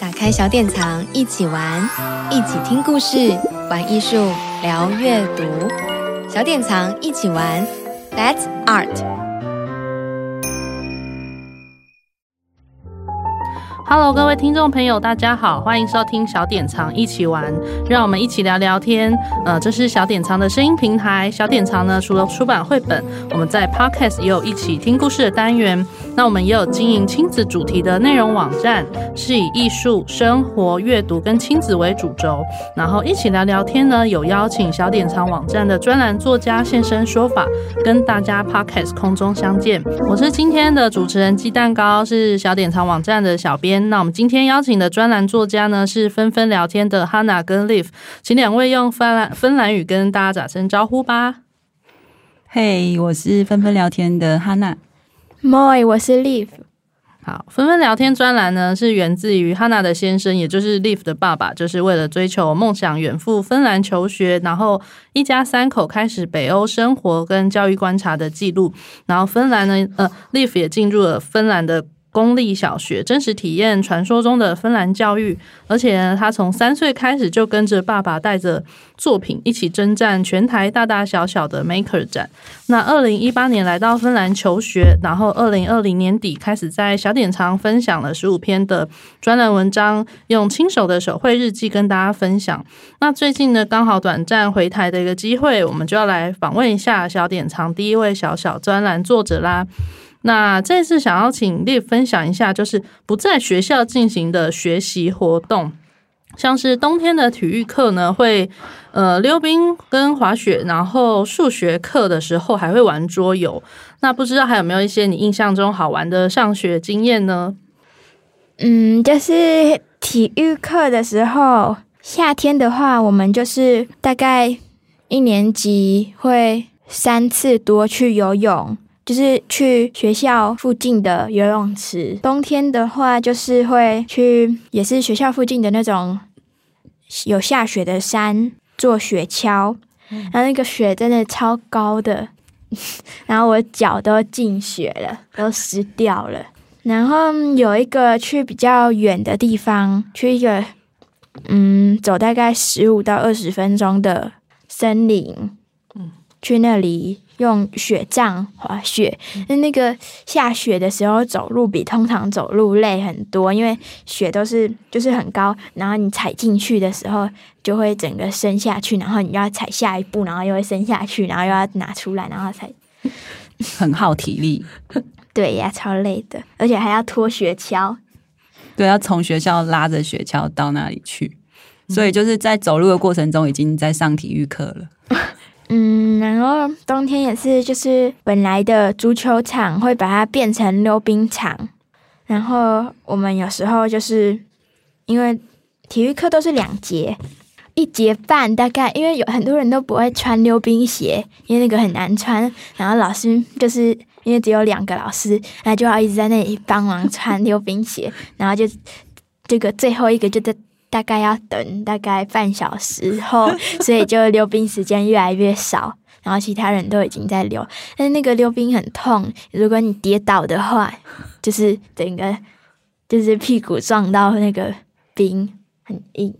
打开小典藏，一起玩，一起听故事，玩艺术，聊阅读。小典藏一起玩，Let's Art。Hello，各位听众朋友，大家好，欢迎收听小典藏一起玩，让我们一起聊聊天。呃，这是小典藏的声音平台。小典藏呢，除了出版绘本，我们在 Podcast 也有一起听故事的单元。那我们也有经营亲子主题的内容网站，是以艺术、生活、阅读跟亲子为主轴。然后一起聊聊天呢，有邀请小典藏网站的专栏作家现身说法，跟大家 Podcast 空中相见。我是今天的主持人鸡蛋糕，是小典藏网站的小编。那我们今天邀请的专栏作家呢，是纷纷聊天的 Hanna 跟 Liv，请两位用芬兰芬兰语跟大家打声招呼吧。嘿我是纷纷聊天的 Hanna。Moi，我是 Lif。好，纷纷聊天专栏呢，是源自于 Hanna 的先生，也就是 Lif 的爸爸，就是为了追求梦想远赴芬兰求学，然后一家三口开始北欧生活跟教育观察的记录。然后芬兰呢，呃，Lif 也进入了芬兰的。公立小学真实体验传说中的芬兰教育，而且呢，他从三岁开始就跟着爸爸带着作品一起征战全台大大小小的 Maker 展。那二零一八年来到芬兰求学，然后二零二零年底开始在小典藏分享了十五篇的专栏文章，用亲手的手绘日记跟大家分享。那最近呢，刚好短暂回台的一个机会，我们就要来访问一下小典藏第一位小小专栏作者啦。那这次想要请你分享一下，就是不在学校进行的学习活动，像是冬天的体育课呢，会呃溜冰跟滑雪，然后数学课的时候还会玩桌游。那不知道还有没有一些你印象中好玩的上学经验呢？嗯，就是体育课的时候，夏天的话，我们就是大概一年级会三次多去游泳。就是去学校附近的游泳池，冬天的话就是会去，也是学校附近的那种有下雪的山做雪橇，然后那个雪真的超高的，然后我脚都进雪了，都湿掉了。然后有一个去比较远的地方，去一个嗯，走大概十五到二十分钟的森林，嗯，去那里。用雪杖滑雪，那那个下雪的时候走路比通常走路累很多，因为雪都是就是很高，然后你踩进去的时候就会整个伸下去，然后你要踩下一步，然后又会伸下去，然后又要拿出来，然后才 很耗体力。对呀，超累的，而且还要拖雪橇。对，要从学校拉着雪橇到那里去，所以就是在走路的过程中已经在上体育课了。嗯，然后冬天也是，就是本来的足球场会把它变成溜冰场，然后我们有时候就是因为体育课都是两节，一节半大概，因为有很多人都不会穿溜冰鞋，因为那个很难穿，然后老师就是因为只有两个老师，那就要一直在那里帮忙穿溜冰鞋，然后就这个最后一个就在。大概要等大概半小时后，所以就溜冰时间越来越少，然后其他人都已经在溜，但是那个溜冰很痛，如果你跌倒的话，就是整个就是屁股撞到那个冰很硬，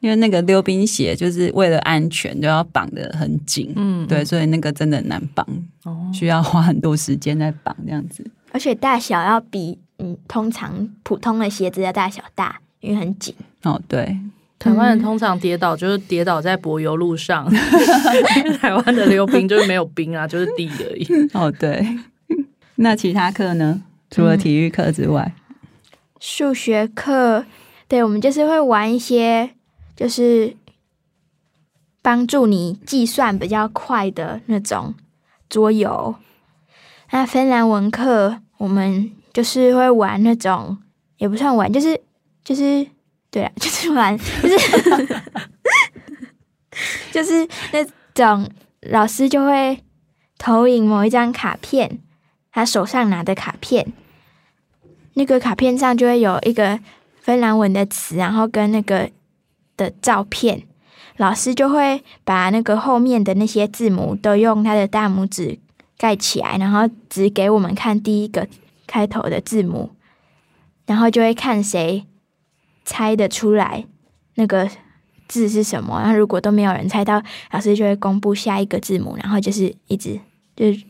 因为那个溜冰鞋就是为了安全都要绑得很紧，嗯，对，所以那个真的很难绑，哦，需要花很多时间在绑这样子，而且大小要比嗯通常普通的鞋子的大小大。因为很紧哦，对，台湾人通常跌倒就是跌倒在柏油路上，台湾的溜冰就是没有冰啊，就是地而已。哦，对，那其他课呢？除了体育课之外，嗯、数学课，对，我们就是会玩一些，就是帮助你计算比较快的那种桌游。那芬兰文课，我们就是会玩那种，也不算玩，就是。就是对啊，就是玩，就是 就是那种老师就会投影某一张卡片，他手上拿的卡片，那个卡片上就会有一个芬兰文的词，然后跟那个的照片，老师就会把那个后面的那些字母都用他的大拇指盖起来，然后指给我们看第一个开头的字母，然后就会看谁。猜得出来那个字是什么。然后如果都没有人猜到，老师就会公布下一个字母，然后就是一直就是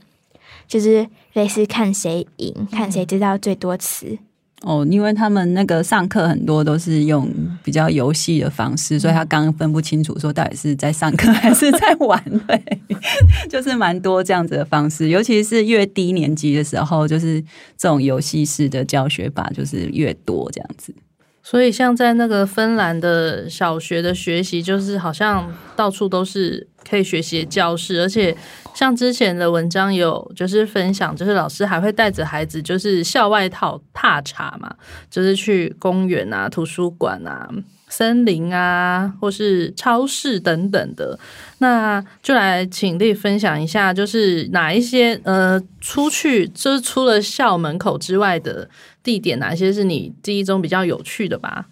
就是类似看谁赢，看谁知道最多词。哦，因为他们那个上课很多都是用比较游戏的方式，所以他刚刚分不清楚说到底是在上课还是在玩，对，就是蛮多这样子的方式，尤其是越低年级的时候，就是这种游戏式的教学法就是越多这样子。所以像在那个芬兰的小学的学习，就是好像到处都是可以学习的教室，而且。像之前的文章有就是分享，就是老师还会带着孩子，就是校外套踏查嘛，就是去公园啊、图书馆啊、森林啊，或是超市等等的。那就来请丽分享一下，就是哪一些呃出去就是除了校门口之外的地点，哪些是你记忆中比较有趣的吧？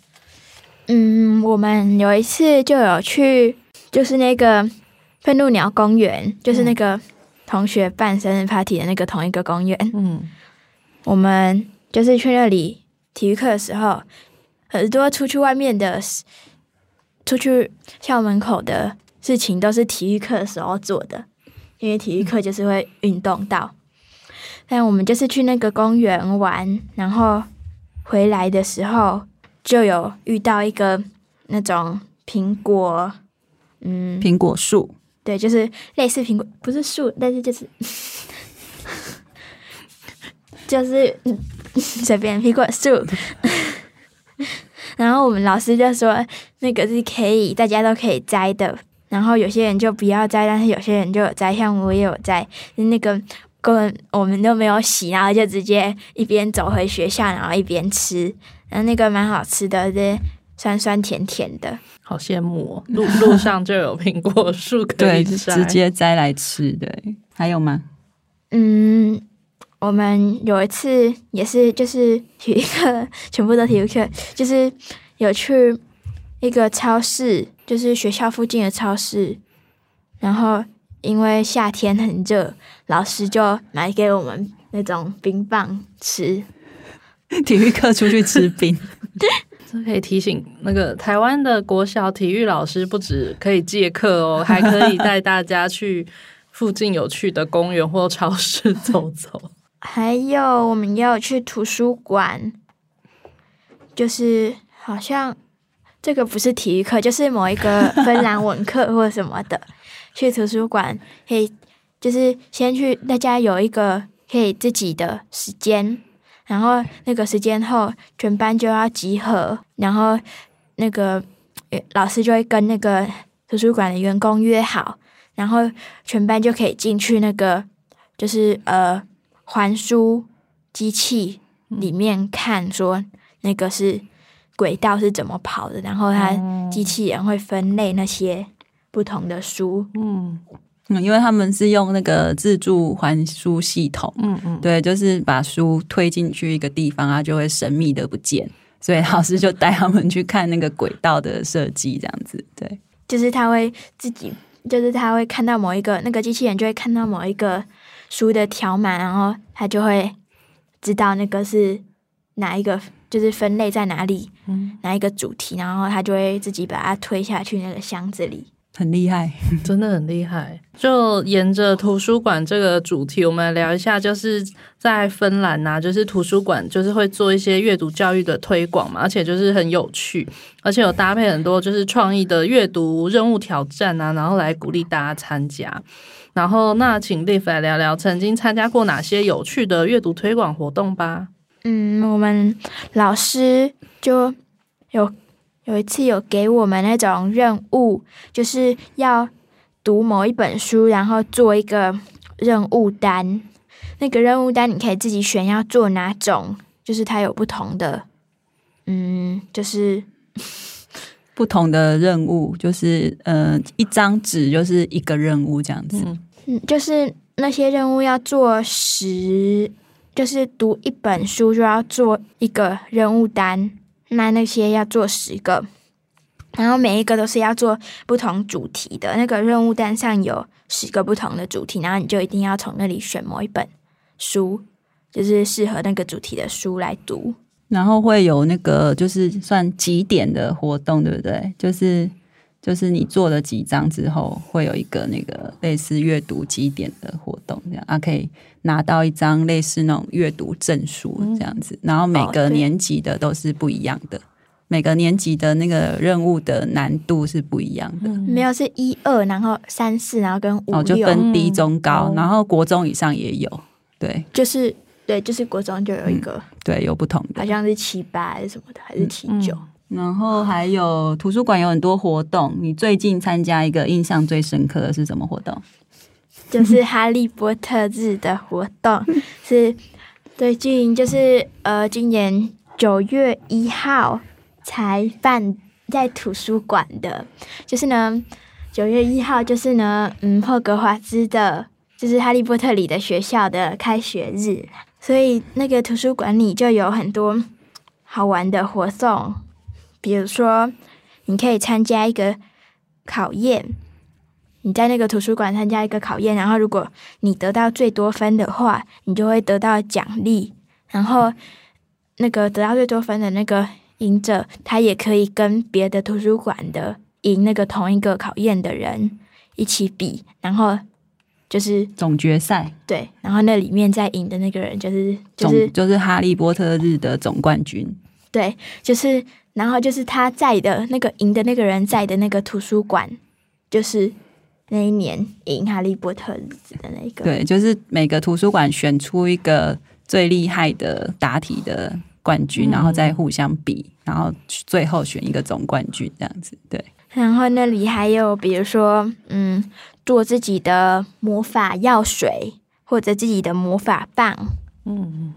嗯，我们有一次就有去，就是那个。愤怒鸟公园就是那个同学办生日 party 的那个同一个公园。嗯，我们就是去那里体育课的时候，很多出去外面的、出去校门口的事情都是体育课的时候做的，因为体育课就是会运动到。但我们就是去那个公园玩，然后回来的时候就有遇到一个那种苹果，嗯，苹果树。对，就是类似苹果，不是树，但是就是 就是 随便苹果树。然后我们老师就说，那个是可以大家都可以摘的。然后有些人就不要摘，但是有些人就有摘，像我也有摘。那个根本我们都没有洗，然后就直接一边走回学校，然后一边吃。然后那个蛮好吃的，是酸酸甜甜的。好羡慕哦！路路上就有苹果树可以摘，直接摘来吃。的，还有吗？嗯，我们有一次也是，就是体育课，全部都体育课，就是有去一个超市，就是学校附近的超市。然后因为夏天很热，老师就买给我们那种冰棒吃。体育课出去吃冰。这 可以提醒那个台湾的国小体育老师，不止可以借课哦，还可以带大家去附近有趣的公园或超市走走。还有，我们也有去图书馆，就是好像这个不是体育课，就是某一个芬兰文课或什么的。去图书馆可以，就是先去，大家有一个可以自己的时间。然后那个时间后，全班就要集合，然后那个老师就会跟那个图书馆的员工约好，然后全班就可以进去那个就是呃还书机器里面看，说那个是轨道是怎么跑的，然后它机器人会分类那些不同的书，嗯。嗯，因为他们是用那个自助还书系统，嗯嗯，对，就是把书推进去一个地方，它就会神秘的不见，所以老师就带他们去看那个轨道的设计，这样子，对，就是他会自己，就是他会看到某一个那个机器人就会看到某一个书的条码，然后他就会知道那个是哪一个，就是分类在哪里，嗯，哪一个主题，然后他就会自己把它推下去那个箱子里。很厉害，真的很厉害。就沿着图书馆这个主题，我们来聊一下，就是在芬兰呐，就是图书馆就是会做一些阅读教育的推广嘛，而且就是很有趣，而且有搭配很多就是创意的阅读任务挑战啊，然后来鼓励大家参加。然后那请 Liv 来聊聊曾经参加过哪些有趣的阅读推广活动吧。嗯，我们老师就有。有一次有给我们那种任务，就是要读某一本书，然后做一个任务单。那个任务单你可以自己选要做哪种，就是它有不同的，嗯，就是不同的任务，就是呃，一张纸就是一个任务这样子。嗯，就是那些任务要做十，就是读一本书就要做一个任务单。那那些要做十个，然后每一个都是要做不同主题的。那个任务单上有十个不同的主题，然后你就一定要从那里选某一本书，就是适合那个主题的书来读。然后会有那个就是算几点的活动，对不对？就是就是你做了几张之后，会有一个那个类似阅读几点的活动，这样啊，可以拿到一张类似那种阅读证书这样子。然后每个年级的都是不一样的，每个年级的那个任务的难度是不一样的。没有是一二，然后三四，然后跟五，哦，就分低中高，然后国中以上也有，对，就是。对，就是国中就有一个，嗯、对，有不同的，好像是七八还是什么的，还是七九、嗯。然后还有图书馆有很多活动，你最近参加一个印象最深刻的是什么活动？就是哈利波特日的活动，是最近就是呃，今年九月一号才办在图书馆的，就是呢，九月一号就是呢，嗯，霍格华兹的，就是哈利波特里的学校的开学日。所以那个图书馆里就有很多好玩的活动，比如说你可以参加一个考验，你在那个图书馆参加一个考验，然后如果你得到最多分的话，你就会得到奖励。然后那个得到最多分的那个赢者，他也可以跟别的图书馆的赢那个同一个考验的人一起比，然后。就是总决赛，对，然后那里面在赢的那个人就是就是就是哈利波特日的总冠军，对，就是然后就是他在的那个赢的那个人在的那个图书馆，就是那一年赢哈利波特日的那个，对，就是每个图书馆选出一个最厉害的答题的冠军，嗯、然后再互相比，然后最后选一个总冠军这样子，对。然后那里还有比如说，嗯。做自己的魔法药水，或者自己的魔法棒。嗯，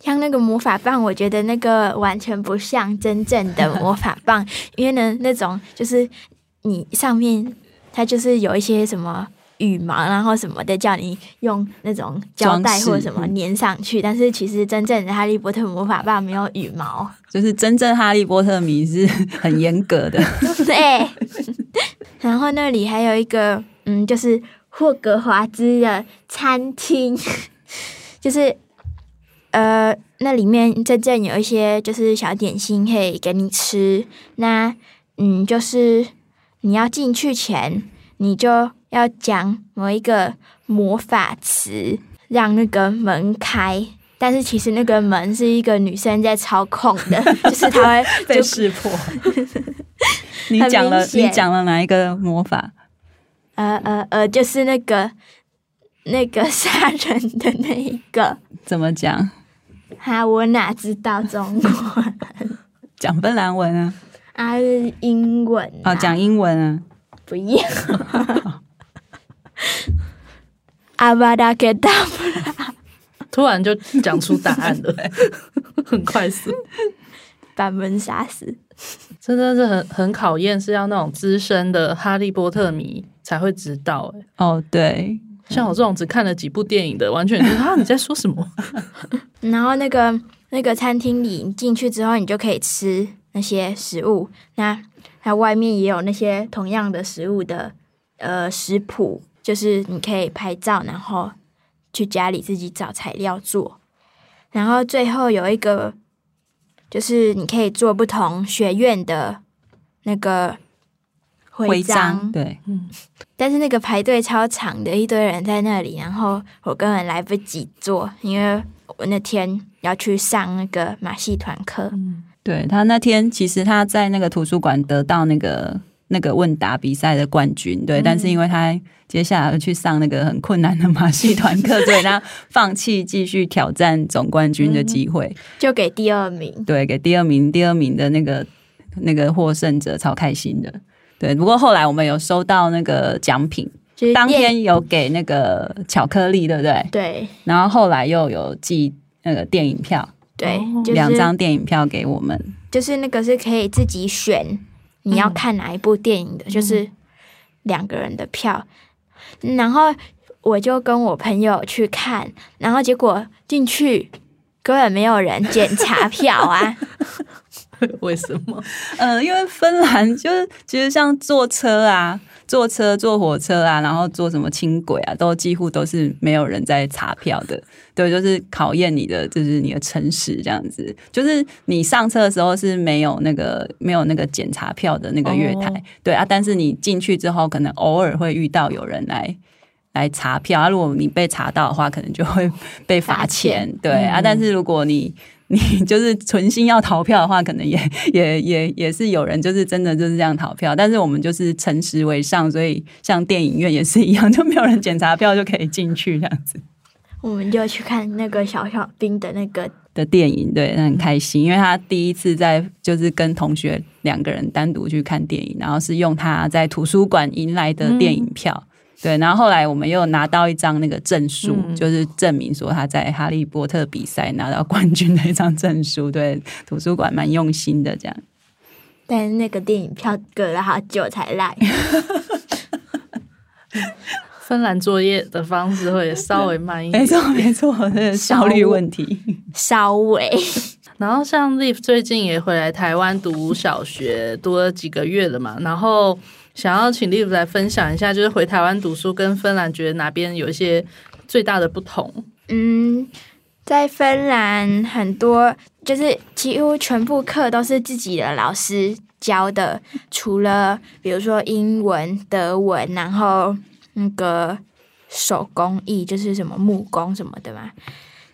像那个魔法棒，我觉得那个完全不像真正的魔法棒，因为呢，那种就是你上面它就是有一些什么羽毛，然后什么的，叫你用那种胶带或者什么粘上去。但是其实真正的哈利波特魔法棒没有羽毛，就是真正哈利波特迷是很严格的。对，然后那里还有一个。嗯，就是霍格华兹的餐厅，就是呃，那里面真正有一些就是小点心可以给你吃。那嗯，就是你要进去前，你就要讲某一个魔法词，让那个门开。但是其实那个门是一个女生在操控的，就是她会 被识破。你讲了，你讲了哪一个魔法？呃呃呃，就是那个那个杀人的那一个，怎么讲？哈，我哪知道中文？讲芬兰文啊？啊，英文啊？讲英文啊？不要。阿巴达给达布拉，突然就讲出答案了，很快速，把门杀死。真的是很很考验，是要那种资深的哈利波特迷才会知道。哎，哦，对，像我这种只看了几部电影的，完全就是啊，你在说什么？然后那个那个餐厅里你进去之后，你就可以吃那些食物。那它外面也有那些同样的食物的呃食谱，就是你可以拍照，然后去家里自己找材料做。然后最后有一个。就是你可以做不同学院的那个徽章，徽章，对，嗯，但是那个排队超长的，一堆人在那里，然后我根本来不及做，因为我那天要去上那个马戏团课。嗯，对，他那天其实他在那个图书馆得到那个那个问答比赛的冠军，对，嗯，但是因为他。接下来去上那个很困难的马戏团课，所以他放弃继续挑战总冠军的机会，就给第二名。对，给第二名，第二名的那个那个获胜者超开心的。对，不过后来我们有收到那个奖品，就是当天有给那个巧克力，对不对？对。然后后来又有寄那个电影票，对，两张电影票给我们。就是那个是可以自己选你要看哪一部电影的，嗯、就是两个人的票。然后我就跟我朋友去看，然后结果进去根本没有人检查 票啊！为什么？呃，因为芬兰就是其实像坐车啊。坐车、坐火车啊，然后坐什么轻轨啊，都几乎都是没有人在查票的。对，就是考验你的，就是你的诚实这样子。就是你上车的时候是没有那个没有那个检查票的那个月台，哦、对啊。但是你进去之后，可能偶尔会遇到有人来来查票啊。如果你被查到的话，可能就会被罚钱。对啊，嗯、但是如果你你就是存心要逃票的话，可能也也也也是有人就是真的就是这样逃票，但是我们就是诚实为上，所以像电影院也是一样，就没有人检查票就可以进去这样子。我们就去看那个小小兵的那个的电影，对，很开心，因为他第一次在就是跟同学两个人单独去看电影，然后是用他在图书馆赢来的电影票。嗯对，然后后来我们又拿到一张那个证书，嗯、就是证明说他在哈利波特比赛拿到冠军的一张证书。对，图书馆蛮用心的这样。但是那个电影票隔了好久才来。芬兰作业的方式会稍微慢一点，没错没错，那个效率问题稍微。然后像 Liv 最近也回来台湾读小学，读了几个月了嘛，然后。想要请 Liv 来分享一下，就是回台湾读书跟芬兰觉得哪边有一些最大的不同？嗯，在芬兰很多就是几乎全部课都是自己的老师教的，除了比如说英文、德文，然后那个手工艺就是什么木工什么的嘛。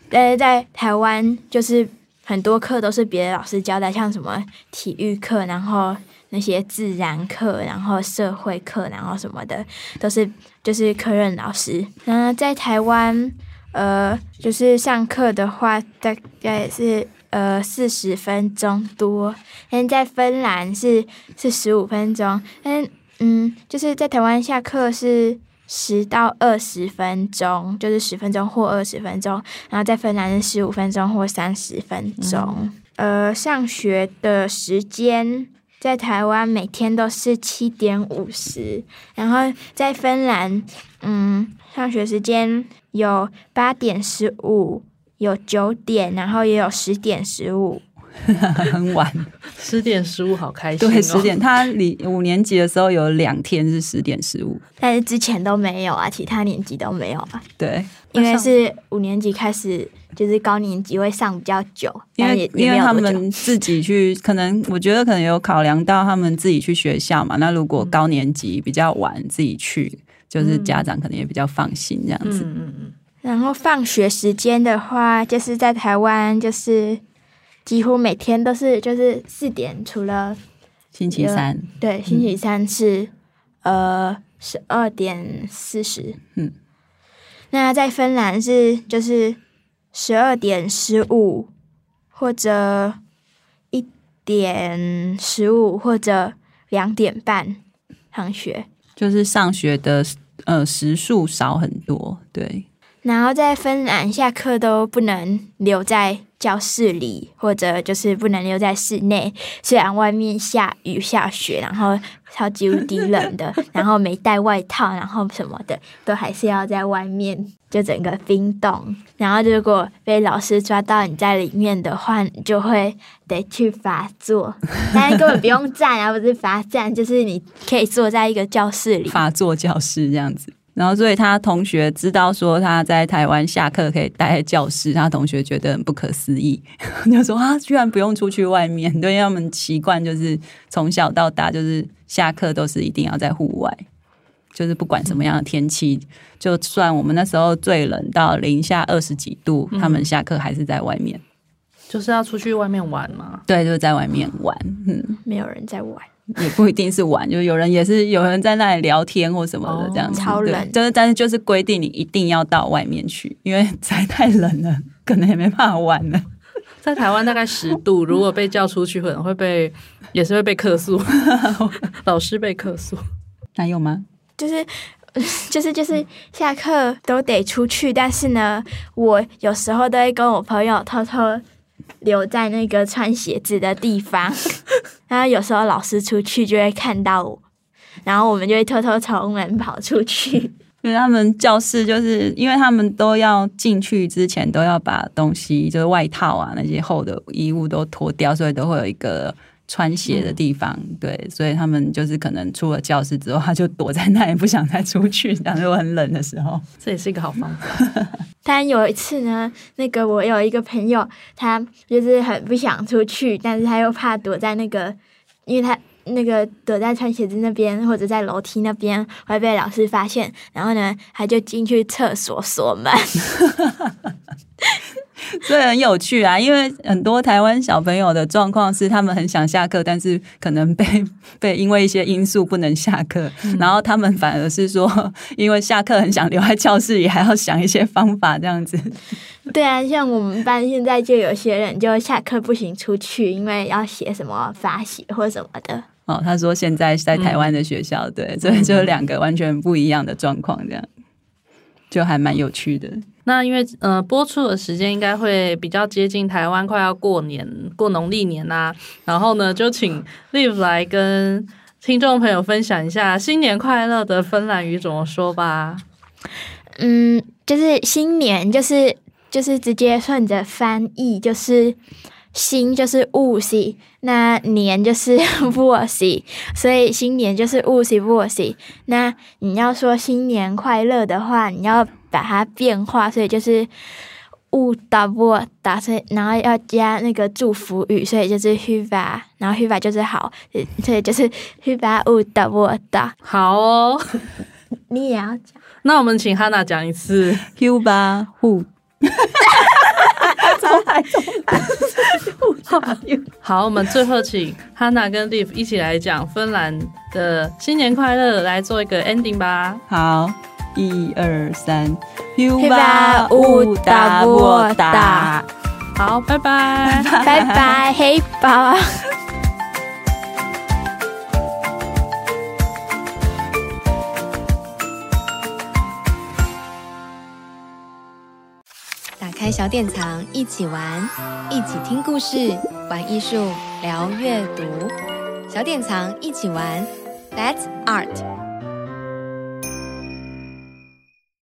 但是在台湾就是很多课都是别的老师教的，像什么体育课，然后。那些自然课，然后社会课，然后什么的，都是就是科任老师。那在台湾，呃，就是上课的话，大概是呃四十分钟多。但在芬兰是是十五分钟。但嗯，就是在台湾下课是十到二十分钟，就是十分钟或二十分钟。然后在芬兰是十五分钟或三十分钟。嗯、呃，上学的时间。在台湾每天都是七点五十，然后在芬兰，嗯，上学时间有八点十五，有九点，然后也有十点十五。很晚，十点十五好开心哦。对，十点，他里五年级的时候有两天是十点十五，但是之前都没有啊，其他年级都没有啊。对，因为是五年级开始，就是高年级会上比较久，因为因为他们自己去，可能我觉得可能有考量到他们自己去学校嘛。那如果高年级比较晚自己去，就是家长可能也比较放心这样子。嗯嗯嗯。然后放学时间的话，就是在台湾就是。几乎每天都是就是四点，除了星期三，对，星期三是、嗯、呃十二点四十。嗯，那在芬兰是就是十二点十五，或者一点十五，或者两点半上学，就是上学的呃时数少很多，对。然后在芬兰下课都不能留在教室里，或者就是不能留在室内。虽然外面下雨下雪，然后超级无敌冷的，然后没带外套，然后什么的，都还是要在外面，就整个冰冻。然后如果被老师抓到你在里面的话，你就会得去罚坐。但是根本不用站啊，不是罚站，就是你可以坐在一个教室里，罚坐教室这样子。然后，所以他同学知道说他在台湾下课可以待在教室，他同学觉得很不可思议，就说啊，居然不用出去外面。对，他们习惯就是从小到大就是下课都是一定要在户外，就是不管什么样的天气，就算我们那时候最冷到零下二十几度，他们下课还是在外面，就是要出去外面玩嘛。对，就是在外面玩。嗯，没有人在玩。也不一定是玩，就有人也是有人在那里聊天或什么的这样子，超冷。就是但是就是规定你一定要到外面去，因为实在太冷了，可能也没办法玩了。在台湾大概十度，如果被叫出去，可能会被也是会被客诉，老师被客诉。还有吗？就是 就是就是下课都得出去，但是呢，我有时候都会跟我朋友偷偷。留在那个穿鞋子的地方，然后有时候老师出去就会看到我，然后我们就会偷偷从门跑出去。因为他们教室就是因为他们都要进去之前都要把东西，就是外套啊那些厚的衣物都脱掉，所以都会有一个穿鞋的地方。嗯、对，所以他们就是可能出了教室之后，他就躲在那里，不想再出去。然后很冷的时候，这也是一个好方法。但有一次呢，那个我有一个朋友，他就是很不想出去，但是他又怕躲在那个，因为他。那个躲在穿鞋子那边，或者在楼梯那边会被老师发现，然后呢，他就进去厕所锁门。所以很有趣啊，因为很多台湾小朋友的状况是，他们很想下课，但是可能被被因为一些因素不能下课，嗯、然后他们反而是说，因为下课很想留在教室里，还要想一些方法这样子。对啊，像我们班现在就有些人就下课不行出去，因为要写什么罚写或什么的。哦，他说现在在台湾的学校，嗯、对，所以就两个完全不一样的状况，这样就还蛮有趣的。那因为呃，播出的时间应该会比较接近台湾快要过年，过农历年啦、然后呢，就请 Live 来跟听众朋友分享一下新年快乐的芬兰语怎么说吧。嗯，就是新年，就是就是直接顺着翻译，就是。新就是 u s 那年就是 v u s 所以新年就是 u s i v u s。那你要说新年快乐的话，你要把它变化，所以就是 uutta vuotta，所以然后要加那个祝福语，所以就是 hiva 然后 hiva 就是好，所以就是 hyvää uutta vuotta。好哦，你也要讲。那我们请 Hanna 讲一次 hyvää uutta。好，我们最后请 Hana 跟 Liv 一起来讲芬兰的新年快乐，来做一个 ending 吧。好，一二三，Hyvää uutta vuotta。好，拜拜，拜拜，黑宝。开小典藏，一起玩，一起听故事，玩艺术，聊阅读。小典藏，一起玩，That's Art。